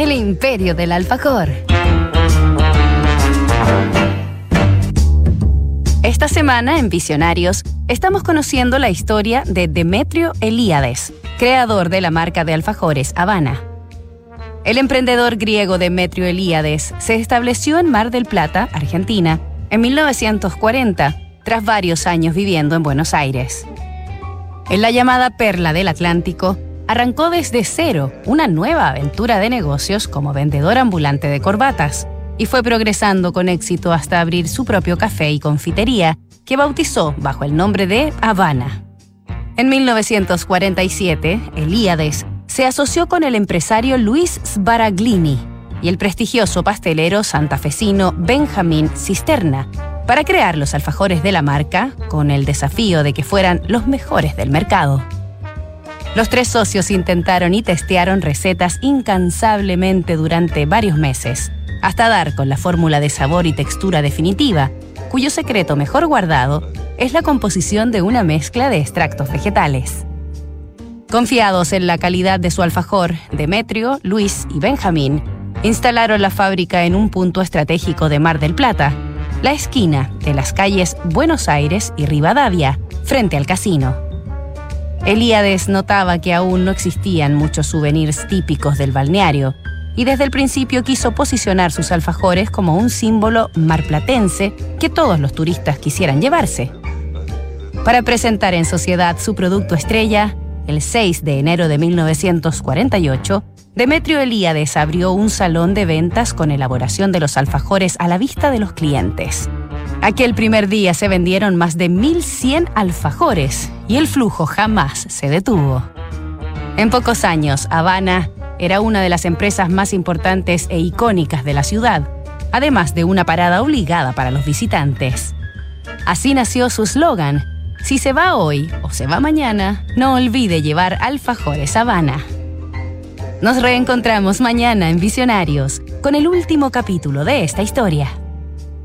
el imperio del alfajor. Esta semana en Visionarios estamos conociendo la historia de Demetrio Elíades, creador de la marca de alfajores Habana. El emprendedor griego Demetrio Elíades se estableció en Mar del Plata, Argentina, en 1940, tras varios años viviendo en Buenos Aires. En la llamada Perla del Atlántico, arrancó desde cero una nueva aventura de negocios como vendedor ambulante de corbatas y fue progresando con éxito hasta abrir su propio café y confitería que bautizó bajo el nombre de Habana. En 1947, Elíades se asoció con el empresario Luis Sbaraglini y el prestigioso pastelero santafesino Benjamín Cisterna para crear los alfajores de la marca con el desafío de que fueran los mejores del mercado. Los tres socios intentaron y testearon recetas incansablemente durante varios meses, hasta dar con la fórmula de sabor y textura definitiva, cuyo secreto mejor guardado es la composición de una mezcla de extractos vegetales. Confiados en la calidad de su alfajor, Demetrio, Luis y Benjamín instalaron la fábrica en un punto estratégico de Mar del Plata, la esquina de las calles Buenos Aires y Rivadavia, frente al casino. Elíades notaba que aún no existían muchos souvenirs típicos del balneario y desde el principio quiso posicionar sus alfajores como un símbolo marplatense que todos los turistas quisieran llevarse. Para presentar en sociedad su producto estrella, el 6 de enero de 1948, Demetrio Elíades abrió un salón de ventas con elaboración de los alfajores a la vista de los clientes. Aquel primer día se vendieron más de 1.100 alfajores y el flujo jamás se detuvo. En pocos años, Habana era una de las empresas más importantes e icónicas de la ciudad, además de una parada obligada para los visitantes. Así nació su slogan, si se va hoy o se va mañana, no olvide llevar alfajores Habana. Nos reencontramos mañana en Visionarios con el último capítulo de esta historia.